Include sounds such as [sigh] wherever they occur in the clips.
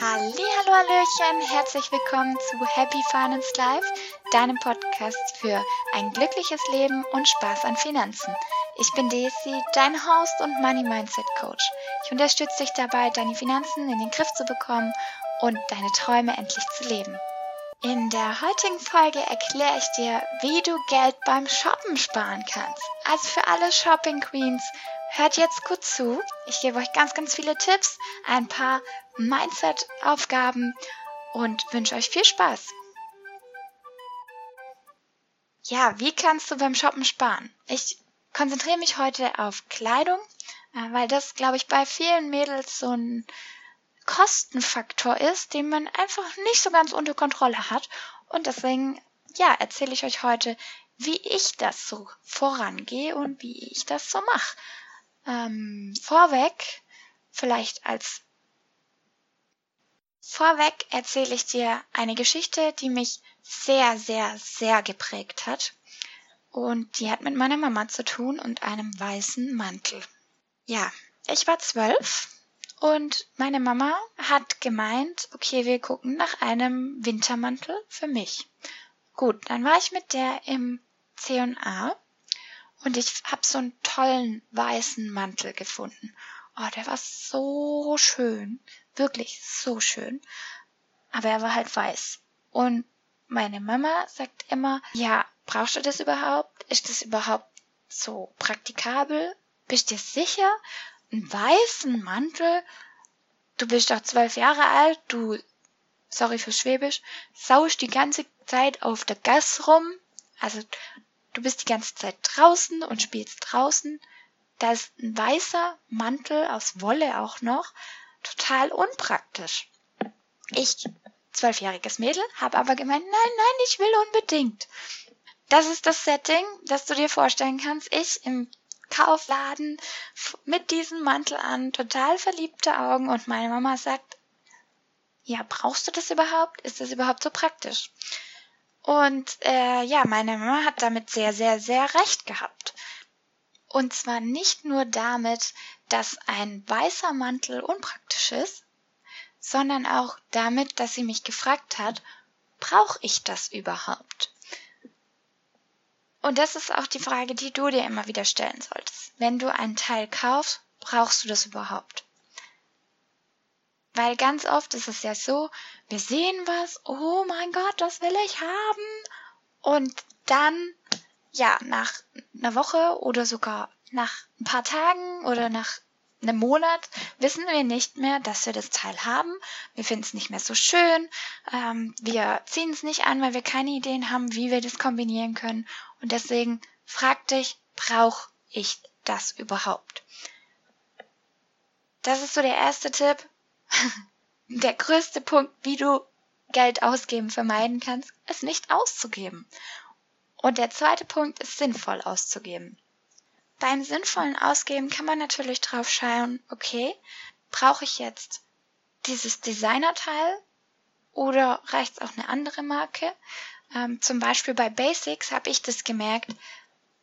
Hallo, Hallöchen, herzlich willkommen zu Happy Finance Life, deinem Podcast für ein glückliches Leben und Spaß an Finanzen. Ich bin Daisy, dein Host und Money Mindset Coach. Ich unterstütze dich dabei, deine Finanzen in den Griff zu bekommen und deine Träume endlich zu leben. In der heutigen Folge erkläre ich dir, wie du Geld beim Shoppen sparen kannst. Also für alle Shopping Queens, hört jetzt gut zu. Ich gebe euch ganz, ganz viele Tipps, ein paar Mindset-Aufgaben und wünsche euch viel Spaß. Ja, wie kannst du beim Shoppen sparen? Ich konzentriere mich heute auf Kleidung, äh, weil das, glaube ich, bei vielen Mädels so ein Kostenfaktor ist, den man einfach nicht so ganz unter Kontrolle hat. Und deswegen, ja, erzähle ich euch heute, wie ich das so vorangehe und wie ich das so mache. Ähm, vorweg, vielleicht als Vorweg erzähle ich dir eine Geschichte, die mich sehr, sehr, sehr geprägt hat. Und die hat mit meiner Mama zu tun und einem weißen Mantel. Ja, ich war zwölf und meine Mama hat gemeint, okay, wir gucken nach einem Wintermantel für mich. Gut, dann war ich mit der im C&A und ich habe so einen tollen weißen Mantel gefunden. Oh, der war so schön, wirklich so schön. Aber er war halt weiß. Und meine Mama sagt immer, ja, brauchst du das überhaupt? Ist das überhaupt so praktikabel? Bist du dir sicher? einen weißen Mantel. Du bist doch zwölf Jahre alt, du, sorry für Schwäbisch, sausch die ganze Zeit auf der Gas rum. Also du bist die ganze Zeit draußen und spielst draußen. Da ist ein weißer Mantel aus Wolle auch noch. Total unpraktisch. Ich, zwölfjähriges Mädel, habe aber gemeint, nein, nein, ich will unbedingt. Das ist das Setting, das du dir vorstellen kannst. Ich im Kaufladen mit diesem Mantel an, total verliebte Augen und meine Mama sagt, ja, brauchst du das überhaupt? Ist das überhaupt so praktisch? Und äh, ja, meine Mama hat damit sehr, sehr, sehr recht gehabt. Und zwar nicht nur damit, dass ein weißer Mantel unpraktisch ist, sondern auch damit, dass sie mich gefragt hat, brauche ich das überhaupt? Und das ist auch die Frage, die du dir immer wieder stellen solltest. Wenn du einen Teil kaufst, brauchst du das überhaupt? Weil ganz oft ist es ja so, wir sehen was, oh mein Gott, das will ich haben. Und dann, ja, nach einer Woche oder sogar nach ein paar Tagen oder nach einem Monat wissen wir nicht mehr, dass wir das Teil haben. Wir finden es nicht mehr so schön. Ähm, wir ziehen es nicht an, weil wir keine Ideen haben, wie wir das kombinieren können. Und deswegen frag dich, brauche ich das überhaupt? Das ist so der erste Tipp. Der größte Punkt, wie du Geld ausgeben vermeiden kannst, es nicht auszugeben. Und der zweite Punkt ist sinnvoll auszugeben. Beim sinnvollen Ausgeben kann man natürlich drauf schauen, okay, brauche ich jetzt dieses Designerteil oder reicht es auch eine andere Marke? Ähm, zum Beispiel bei Basics habe ich das gemerkt.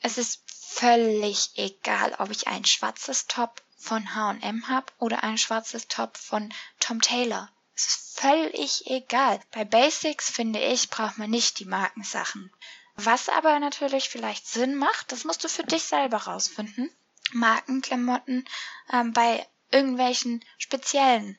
Es ist völlig egal, ob ich ein schwarzes Top von H&M habe oder ein schwarzes Top von Tom Taylor. Es ist völlig egal. Bei Basics finde ich, braucht man nicht die Markensachen. Was aber natürlich vielleicht Sinn macht, das musst du für dich selber rausfinden. Markenklamotten ähm, bei irgendwelchen speziellen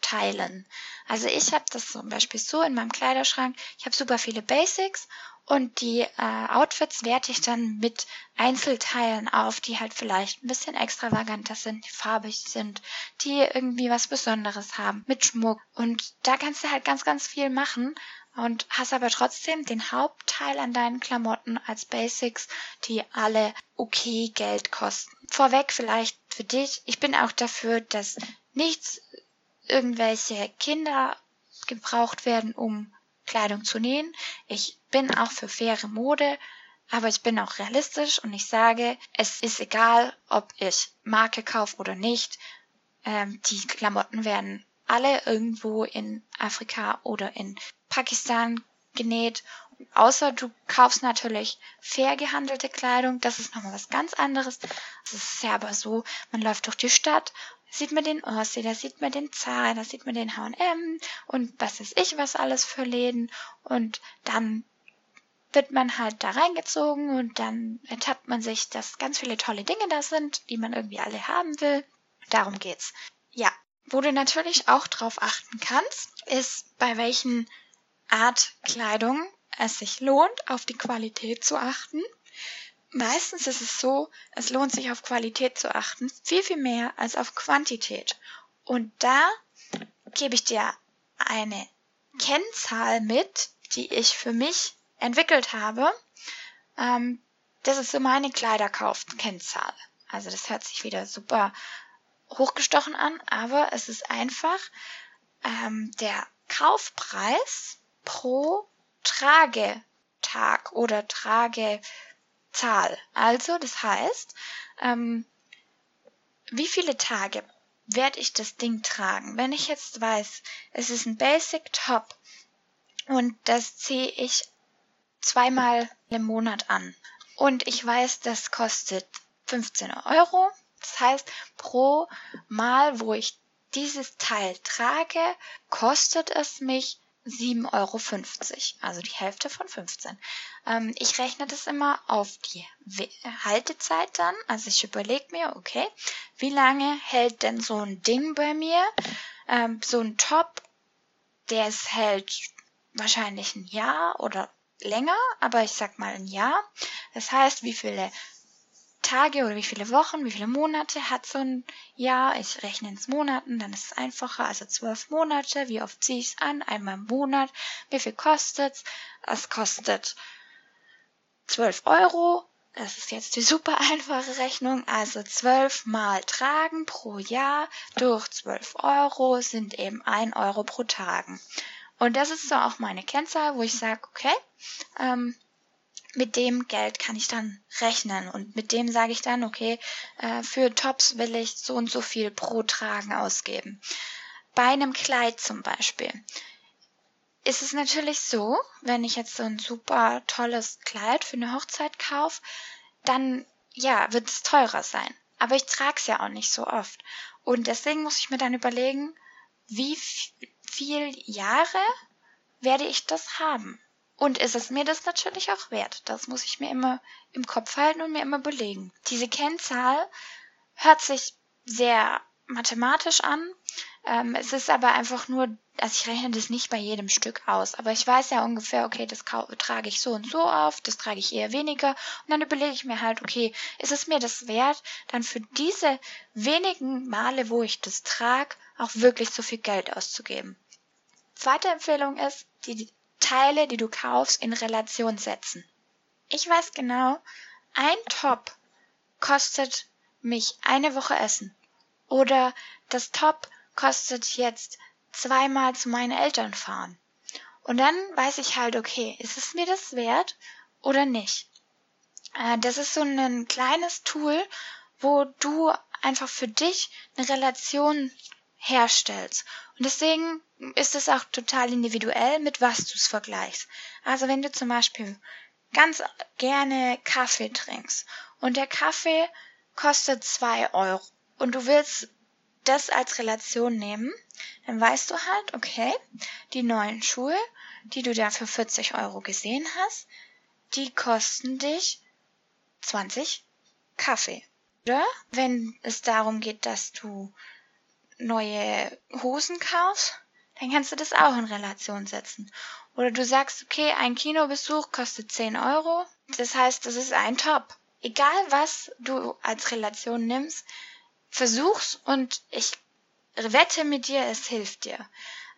teilen. Also ich habe das zum Beispiel so in meinem Kleiderschrank. Ich habe super viele Basics und die äh, Outfits werte ich dann mit Einzelteilen auf, die halt vielleicht ein bisschen extravaganter sind, die farbig sind, die irgendwie was Besonderes haben, mit Schmuck. Und da kannst du halt ganz, ganz viel machen und hast aber trotzdem den Hauptteil an deinen Klamotten als Basics, die alle okay Geld kosten. Vorweg vielleicht für dich, ich bin auch dafür, dass nichts irgendwelche Kinder gebraucht werden, um Kleidung zu nähen. Ich bin auch für faire Mode, aber ich bin auch realistisch und ich sage, es ist egal, ob ich Marke kaufe oder nicht. Ähm, die Klamotten werden alle irgendwo in Afrika oder in Pakistan genäht. Außer du kaufst natürlich fair gehandelte Kleidung, das ist nochmal was ganz anderes. Es ist ja aber so, man läuft durch die Stadt sieht man den Ossi, da sieht man den Zara, da sieht man den H&M und was weiß ich, was alles für Läden. Und dann wird man halt da reingezogen und dann ertappt man sich, dass ganz viele tolle Dinge da sind, die man irgendwie alle haben will. Darum geht's. Ja, wo du natürlich auch drauf achten kannst, ist bei welchen Art Kleidung es sich lohnt, auf die Qualität zu achten. Meistens ist es so, es lohnt sich auf Qualität zu achten, viel, viel mehr als auf Quantität. Und da gebe ich dir eine Kennzahl mit, die ich für mich entwickelt habe. Ähm, das ist so meine Kleiderkauf-Kennzahl. Also das hört sich wieder super hochgestochen an, aber es ist einfach ähm, der Kaufpreis pro Tragetag oder Tragezahl. Also das heißt, ähm, wie viele Tage werde ich das Ding tragen? Wenn ich jetzt weiß, es ist ein Basic Top und das ziehe ich zweimal im Monat an und ich weiß, das kostet 15 Euro. Das heißt, pro Mal, wo ich dieses Teil trage, kostet es mich 7,50 Euro, also die Hälfte von 15. Ähm, ich rechne das immer auf die Haltezeit dann. Also ich überlege mir, okay, wie lange hält denn so ein Ding bei mir? Ähm, so ein Top, der es hält wahrscheinlich ein Jahr oder länger, aber ich sag mal ein Jahr. Das heißt, wie viele Tage oder wie viele Wochen, wie viele Monate hat so ein Jahr. Ich rechne ins Monaten, dann ist es einfacher. Also zwölf Monate. Wie oft ziehe ich es an? Einmal im Monat. Wie viel kostet es? Es kostet zwölf Euro. Das ist jetzt die super einfache Rechnung. Also zwölf mal tragen pro Jahr durch zwölf Euro sind eben ein Euro pro Tagen. Und das ist so auch meine Kennzahl, wo ich sage, okay, ähm, mit dem Geld kann ich dann rechnen und mit dem sage ich dann, okay, äh, für Tops will ich so und so viel pro Tragen ausgeben. Bei einem Kleid zum Beispiel ist es natürlich so, wenn ich jetzt so ein super tolles Kleid für eine Hochzeit kaufe, dann ja, wird es teurer sein. Aber ich trage es ja auch nicht so oft. Und deswegen muss ich mir dann überlegen, wie viel Jahre werde ich das haben? Und ist es mir das natürlich auch wert? Das muss ich mir immer im Kopf halten und mir immer belegen. Diese Kennzahl hört sich sehr mathematisch an. Ähm, es ist aber einfach nur, also ich rechne das nicht bei jedem Stück aus, aber ich weiß ja ungefähr, okay, das trage ich so und so auf, das trage ich eher weniger und dann überlege ich mir halt, okay, ist es mir das wert, dann für diese wenigen Male, wo ich das trage, auch wirklich so viel Geld auszugeben. Zweite Empfehlung ist, die Teile, die du kaufst, in Relation setzen. Ich weiß genau, ein Top kostet mich eine Woche Essen. Oder das Top kostet jetzt zweimal zu meinen Eltern fahren. Und dann weiß ich halt, okay, ist es mir das wert oder nicht? Äh, das ist so ein kleines Tool, wo du einfach für dich eine Relation herstellst. Und deswegen ist es auch total individuell, mit was du es vergleichst. Also wenn du zum Beispiel ganz gerne Kaffee trinkst und der Kaffee kostet zwei Euro und du willst das als Relation nehmen, dann weißt du halt, okay, die neuen Schuhe, die du da für 40 Euro gesehen hast, die kosten dich 20 Kaffee. Oder wenn es darum geht, dass du neue Hosen kaufst, dann kannst du das auch in Relation setzen. Oder du sagst, okay, ein Kinobesuch kostet 10 Euro. Das heißt, das ist ein Top. Egal was du als Relation nimmst, versuch's und ich wette mit dir, es hilft dir.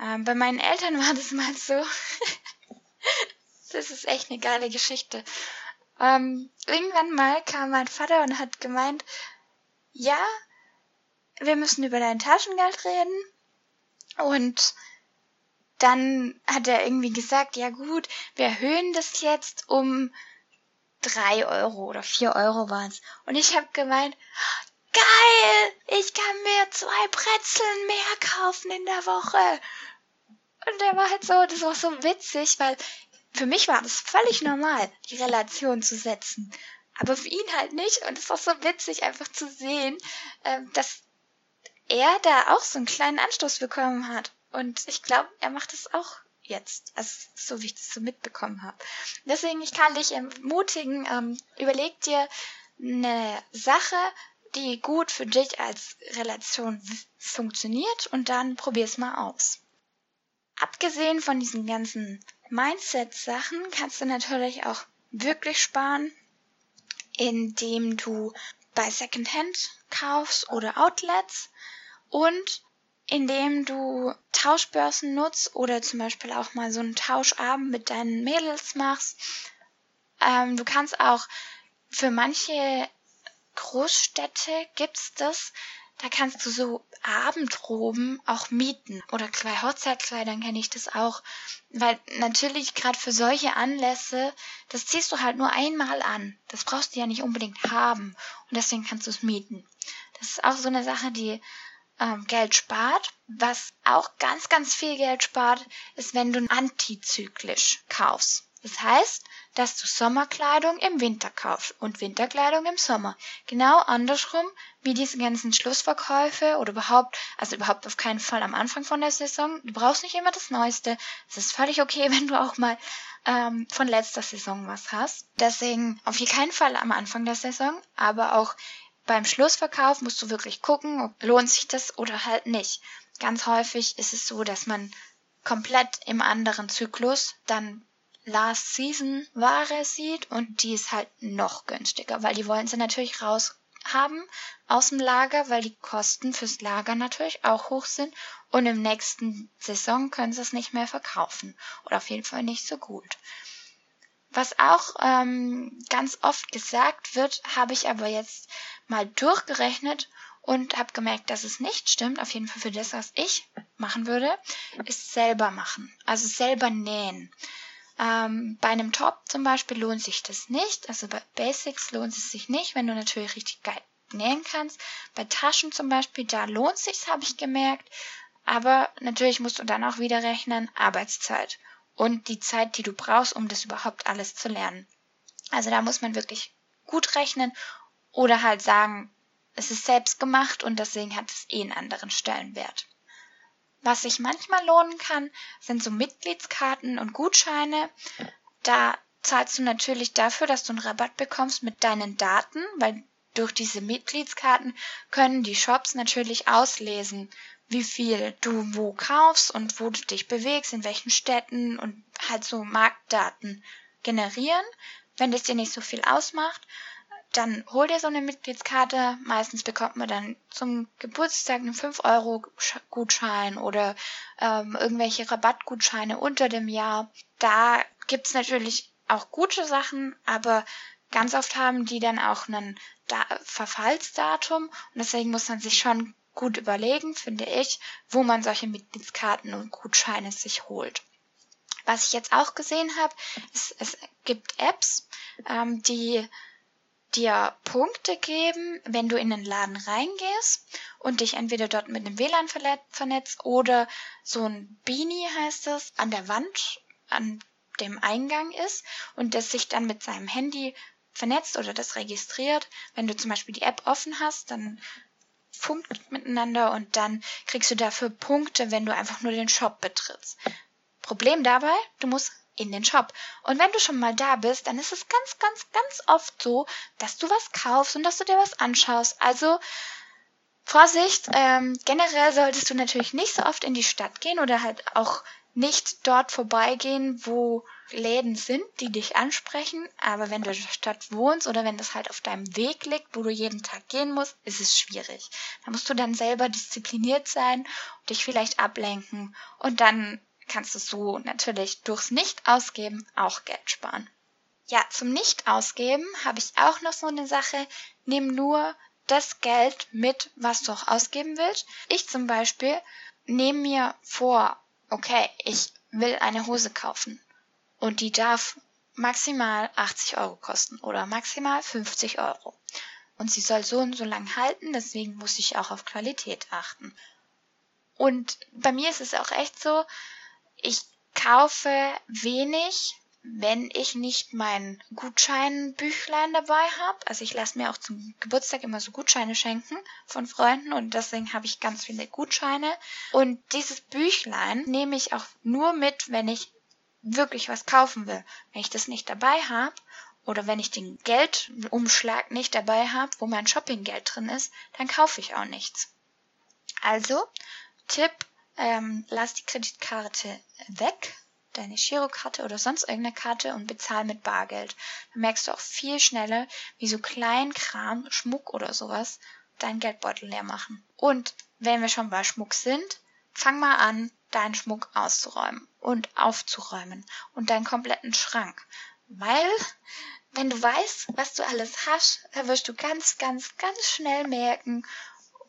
Ähm, bei meinen Eltern [laughs] war das mal so. [laughs] das ist echt eine geile Geschichte. Ähm, irgendwann mal kam mein Vater und hat gemeint, ja, wir müssen über dein Taschengeld reden. Und dann hat er irgendwie gesagt, ja gut, wir erhöhen das jetzt um drei Euro oder vier Euro waren's. Und ich habe gemeint, geil, ich kann mir zwei Brezeln mehr kaufen in der Woche. Und der war halt so, das war so witzig, weil für mich war das völlig normal, die Relation zu setzen. Aber für ihn halt nicht. Und es war so witzig, einfach zu sehen, ähm, dass er da auch so einen kleinen Anstoß bekommen hat. Und ich glaube, er macht es auch jetzt. Also so wie ich das so mitbekommen habe. Deswegen, ich kann dich ermutigen, ähm, überleg dir eine Sache, die gut für dich als Relation funktioniert und dann probier es mal aus. Abgesehen von diesen ganzen Mindset-Sachen kannst du natürlich auch wirklich sparen, indem du bei Secondhand kaufst oder Outlets und indem du Tauschbörsen nutzt oder zum Beispiel auch mal so einen Tauschabend mit deinen Mädels machst. Ähm, du kannst auch für manche Großstädte gibt's das, da kannst du so Abendroben auch mieten. Oder bei Hochzeitskleidern kenne ich das auch. Weil natürlich gerade für solche Anlässe, das ziehst du halt nur einmal an. Das brauchst du ja nicht unbedingt haben. Und deswegen kannst du es mieten. Das ist auch so eine Sache, die ähm, Geld spart. Was auch ganz, ganz viel Geld spart, ist, wenn du antizyklisch kaufst. Das heißt, dass du Sommerkleidung im Winter kaufst und Winterkleidung im Sommer. Genau andersrum wie diese ganzen Schlussverkäufe oder überhaupt, also überhaupt auf keinen Fall am Anfang von der Saison. Du brauchst nicht immer das Neueste. Es ist völlig okay, [laughs] wenn du auch mal ähm, von letzter Saison was hast. Deswegen auf keinen Fall am Anfang der Saison, aber auch beim Schlussverkauf musst du wirklich gucken, lohnt sich das oder halt nicht. Ganz häufig ist es so, dass man komplett im anderen Zyklus dann Last Season Ware sieht und die ist halt noch günstiger, weil die wollen sie natürlich raus haben aus dem Lager, weil die Kosten fürs Lager natürlich auch hoch sind und im nächsten Saison können sie es nicht mehr verkaufen oder auf jeden Fall nicht so gut. Was auch ähm, ganz oft gesagt wird, habe ich aber jetzt mal durchgerechnet und habe gemerkt, dass es nicht stimmt. Auf jeden Fall für das, was ich machen würde, ist selber machen, also selber nähen. Ähm, bei einem Top zum Beispiel lohnt sich das nicht. Also bei Basics lohnt es sich nicht, wenn du natürlich richtig geil nähen kannst. Bei Taschen zum Beispiel, da lohnt sich's, habe ich gemerkt. Aber natürlich musst du dann auch wieder rechnen, Arbeitszeit und die Zeit, die du brauchst, um das überhaupt alles zu lernen. Also da muss man wirklich gut rechnen oder halt sagen, es ist selbst gemacht und deswegen hat es eh einen anderen Stellenwert. Was sich manchmal lohnen kann, sind so Mitgliedskarten und Gutscheine. Da zahlst du natürlich dafür, dass du einen Rabatt bekommst mit deinen Daten, weil durch diese Mitgliedskarten können die Shops natürlich auslesen, wie viel du wo kaufst und wo du dich bewegst, in welchen Städten und halt so Marktdaten generieren. Wenn das dir nicht so viel ausmacht, dann hol dir so eine Mitgliedskarte. Meistens bekommt man dann zum Geburtstag einen 5-Euro-Gutschein oder ähm, irgendwelche Rabattgutscheine unter dem Jahr. Da gibt's natürlich auch gute Sachen, aber ganz oft haben die dann auch einen da Verfallsdatum und deswegen muss man sich schon gut überlegen, finde ich, wo man solche Mitgliedskarten und Gutscheine sich holt. Was ich jetzt auch gesehen habe, ist, es gibt Apps, ähm, die dir Punkte geben, wenn du in den Laden reingehst und dich entweder dort mit dem WLAN vernetzt oder so ein Beanie heißt es, an der Wand, an dem Eingang ist und das sich dann mit seinem Handy vernetzt oder das registriert. Wenn du zum Beispiel die App offen hast, dann funkt miteinander und dann kriegst du dafür Punkte, wenn du einfach nur den Shop betrittst. Problem dabei, du musst in den Shop. Und wenn du schon mal da bist, dann ist es ganz, ganz, ganz oft so, dass du was kaufst und dass du dir was anschaust. Also Vorsicht, ähm, generell solltest du natürlich nicht so oft in die Stadt gehen oder halt auch nicht dort vorbeigehen, wo Läden sind, die dich ansprechen. Aber wenn du in der Stadt wohnst oder wenn das halt auf deinem Weg liegt, wo du jeden Tag gehen musst, ist es schwierig. Da musst du dann selber diszipliniert sein und dich vielleicht ablenken und dann kannst du so natürlich durchs Nicht-Ausgeben auch Geld sparen. Ja, zum Nicht-Ausgeben habe ich auch noch so eine Sache. Nimm nur das Geld mit, was du auch ausgeben willst. Ich zum Beispiel nehme mir vor, okay, ich will eine Hose kaufen und die darf maximal 80 Euro kosten oder maximal 50 Euro. Und sie soll so und so lang halten, deswegen muss ich auch auf Qualität achten. Und bei mir ist es auch echt so, ich kaufe wenig wenn ich nicht mein Gutscheinbüchlein dabei habe. Also ich lasse mir auch zum Geburtstag immer so Gutscheine schenken von Freunden und deswegen habe ich ganz viele Gutscheine. Und dieses Büchlein nehme ich auch nur mit, wenn ich wirklich was kaufen will. Wenn ich das nicht dabei habe oder wenn ich den Geldumschlag nicht dabei habe, wo mein Shoppinggeld drin ist, dann kaufe ich auch nichts. Also, Tipp, ähm, lass die Kreditkarte weg deine Girokarte oder sonst irgendeine Karte und bezahl mit Bargeld. Dann merkst du auch viel schneller, wie so Kleinkram, Schmuck oder sowas, deinen Geldbeutel leer machen. Und wenn wir schon bei Schmuck sind, fang mal an, deinen Schmuck auszuräumen und aufzuräumen und deinen kompletten Schrank. Weil, wenn du weißt, was du alles hast, dann wirst du ganz, ganz, ganz schnell merken,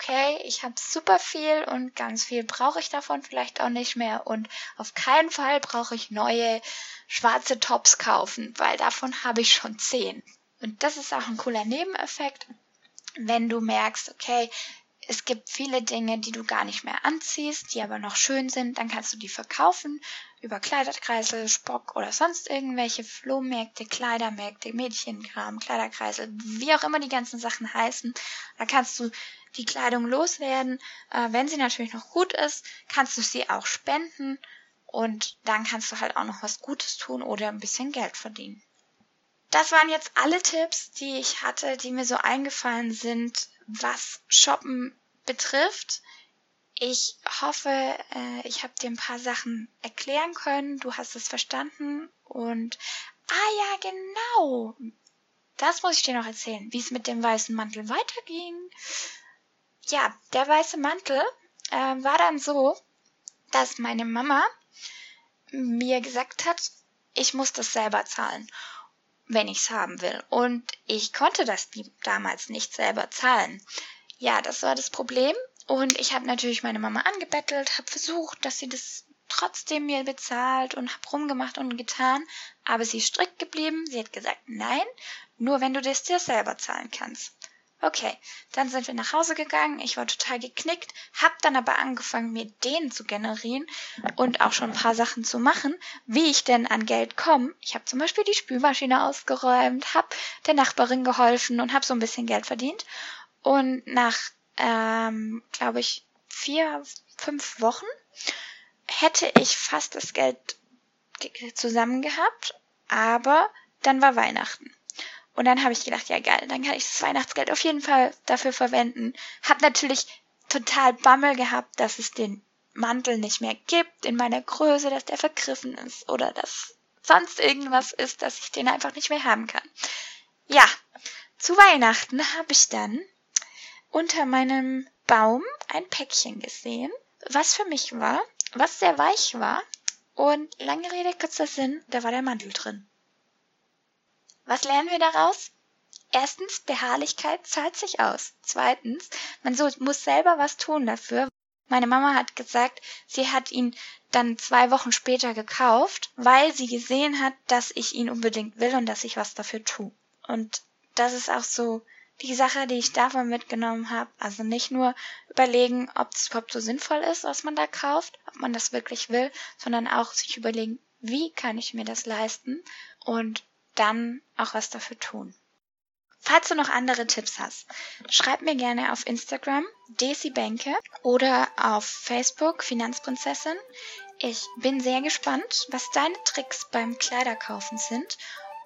okay, ich habe super viel und ganz viel brauche ich davon vielleicht auch nicht mehr und auf keinen Fall brauche ich neue schwarze Tops kaufen, weil davon habe ich schon zehn. Und das ist auch ein cooler Nebeneffekt, wenn du merkst, okay, es gibt viele Dinge, die du gar nicht mehr anziehst, die aber noch schön sind, dann kannst du die verkaufen über Kleiderkreisel, Spock oder sonst irgendwelche Flohmärkte, Kleidermärkte, Mädchenkram, Kleiderkreisel, wie auch immer die ganzen Sachen heißen. Da kannst du die Kleidung loswerden. Äh, wenn sie natürlich noch gut ist, kannst du sie auch spenden und dann kannst du halt auch noch was Gutes tun oder ein bisschen Geld verdienen. Das waren jetzt alle Tipps, die ich hatte, die mir so eingefallen sind, was Shoppen betrifft. Ich hoffe, äh, ich habe dir ein paar Sachen erklären können. Du hast es verstanden. Und, ah ja, genau. Das muss ich dir noch erzählen, wie es mit dem weißen Mantel weiterging. Ja, der weiße Mantel äh, war dann so, dass meine Mama mir gesagt hat, ich muss das selber zahlen, wenn ich es haben will. Und ich konnte das damals nicht selber zahlen. Ja, das war das Problem. Und ich habe natürlich meine Mama angebettelt, habe versucht, dass sie das trotzdem mir bezahlt und habe rumgemacht und getan. Aber sie ist strikt geblieben. Sie hat gesagt, nein, nur wenn du das dir selber zahlen kannst. Okay, dann sind wir nach Hause gegangen. Ich war total geknickt, hab dann aber angefangen, mir den zu generieren und auch schon ein paar Sachen zu machen, wie ich denn an Geld komme. Ich habe zum Beispiel die Spülmaschine ausgeräumt, hab der Nachbarin geholfen und hab so ein bisschen Geld verdient. Und nach, ähm, glaube ich, vier, fünf Wochen hätte ich fast das Geld zusammen gehabt, aber dann war Weihnachten. Und dann habe ich gedacht, ja geil, dann kann ich das Weihnachtsgeld auf jeden Fall dafür verwenden. Hab natürlich total Bammel gehabt, dass es den Mantel nicht mehr gibt in meiner Größe, dass der vergriffen ist oder dass sonst irgendwas ist, dass ich den einfach nicht mehr haben kann. Ja, zu Weihnachten habe ich dann unter meinem Baum ein Päckchen gesehen, was für mich war, was sehr weich war. Und lange Rede, kurzer Sinn, da war der Mantel drin. Was lernen wir daraus? Erstens, Beharrlichkeit zahlt sich aus. Zweitens, man so, muss selber was tun dafür. Meine Mama hat gesagt, sie hat ihn dann zwei Wochen später gekauft, weil sie gesehen hat, dass ich ihn unbedingt will und dass ich was dafür tue. Und das ist auch so die Sache, die ich davon mitgenommen habe. Also nicht nur überlegen, ob es überhaupt so sinnvoll ist, was man da kauft, ob man das wirklich will, sondern auch sich überlegen, wie kann ich mir das leisten und dann auch was dafür tun. Falls du noch andere Tipps hast, schreib mir gerne auf Instagram Desi Bänke oder auf Facebook Finanzprinzessin. Ich bin sehr gespannt, was deine Tricks beim Kleiderkaufen sind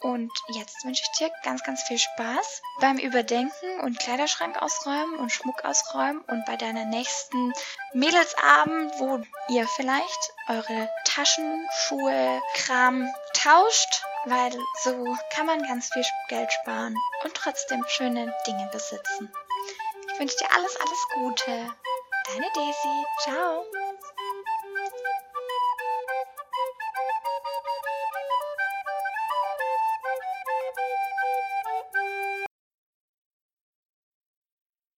und jetzt wünsche ich dir ganz, ganz viel Spaß beim Überdenken und Kleiderschrank ausräumen und Schmuck ausräumen und bei deiner nächsten Mädelsabend, wo ihr vielleicht eure Taschen, Schuhe, Kram tauscht, weil so kann man ganz viel Geld sparen und trotzdem schöne Dinge besitzen. Ich wünsche dir alles, alles Gute. Deine Daisy. Ciao.